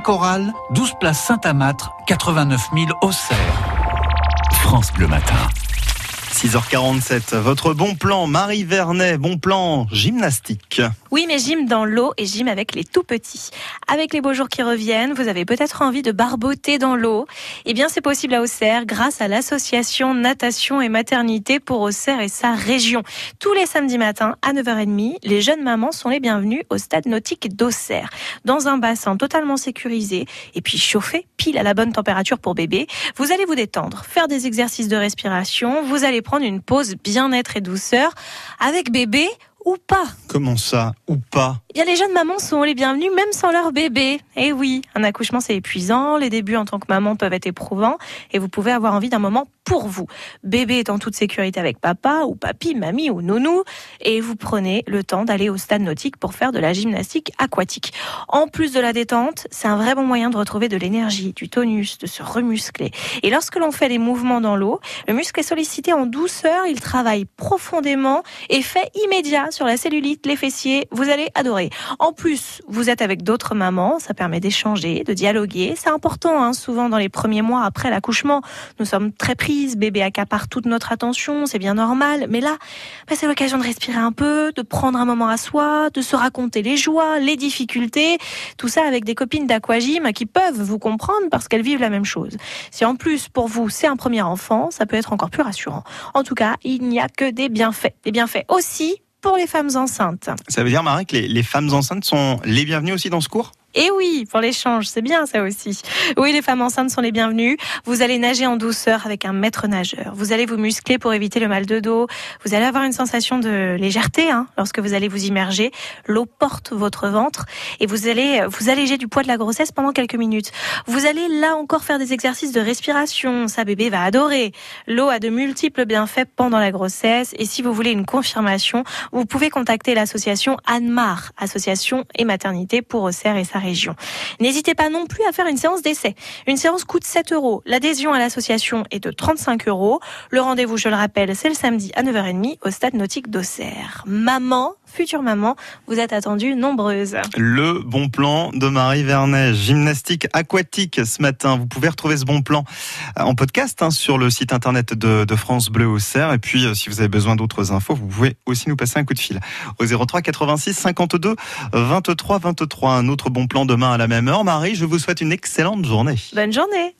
Coral, 12 place Saint-Amâtre, 89 000 Auxerre. France Bleu Matin. 6h47, votre bon plan, Marie Vernet, bon plan gymnastique. Oui, mais gym dans l'eau et gym avec les tout petits. Avec les beaux jours qui reviennent, vous avez peut-être envie de barboter dans l'eau. Eh bien, c'est possible à Auxerre grâce à l'association Natation et Maternité pour Auxerre et sa région. Tous les samedis matins à 9h30, les jeunes mamans sont les bienvenues au stade nautique d'Auxerre. Dans un bassin totalement sécurisé et puis chauffé, pile à la bonne température pour bébé, vous allez vous détendre, faire des exercices de respiration, vous allez prendre une pause bien-être et douceur avec bébé ou pas. Comment ça Ou pas? Eh bien, les jeunes mamans sont les bienvenues même sans leur bébé. Eh oui, un accouchement c'est épuisant, les débuts en tant que maman peuvent être éprouvants et vous pouvez avoir envie d'un moment pour vous. Bébé est en toute sécurité avec papa ou papy, mamie ou nounou et vous prenez le temps d'aller au stade nautique pour faire de la gymnastique aquatique. En plus de la détente, c'est un vrai bon moyen de retrouver de l'énergie, du tonus, de se remuscler. Et lorsque l'on fait des mouvements dans l'eau, le muscle est sollicité en douceur, il travaille profondément, effet immédiat sur la cellulite, les fessiers, vous allez adorer. En plus, vous êtes avec d'autres mamans, ça permet d'échanger, de dialoguer. C'est important, hein, souvent dans les premiers mois après l'accouchement. Nous sommes très prises, bébé accapare toute notre attention, c'est bien normal. Mais là, bah, c'est l'occasion de respirer un peu, de prendre un moment à soi, de se raconter les joies, les difficultés. Tout ça avec des copines d'aquagym qui peuvent vous comprendre parce qu'elles vivent la même chose. Si en plus, pour vous, c'est un premier enfant, ça peut être encore plus rassurant. En tout cas, il n'y a que des bienfaits. Des bienfaits aussi pour les femmes enceintes. Ça veut dire, Marie, que les, les femmes enceintes sont les bienvenues aussi dans ce cours? Et oui, pour l'échange, c'est bien ça aussi. Oui, les femmes enceintes sont les bienvenues. Vous allez nager en douceur avec un maître nageur. Vous allez vous muscler pour éviter le mal de dos. Vous allez avoir une sensation de légèreté hein, lorsque vous allez vous immerger. L'eau porte votre ventre et vous allez vous alléger du poids de la grossesse pendant quelques minutes. Vous allez là encore faire des exercices de respiration. Sa bébé va adorer. L'eau a de multiples bienfaits pendant la grossesse et si vous voulez une confirmation, vous pouvez contacter l'association Anmar, association et maternité pour Auxerre et sa région. N'hésitez pas non plus à faire une séance d'essai. Une séance coûte 7 euros. L'adhésion à l'association est de 35 euros. Le rendez-vous, je le rappelle, c'est le samedi à 9h30 au stade nautique d'Auxerre. Maman, future maman, vous êtes attendues nombreuses. Le bon plan de Marie Vernet, gymnastique aquatique ce matin. Vous pouvez retrouver ce bon plan en podcast hein, sur le site internet de, de France Bleu Auxerre. Et puis, euh, si vous avez besoin d'autres infos, vous pouvez aussi nous passer un coup de fil au 03 86 52 23 23. Un autre bon plan demain à la même heure. Marie, je vous souhaite une excellente journée. Bonne journée.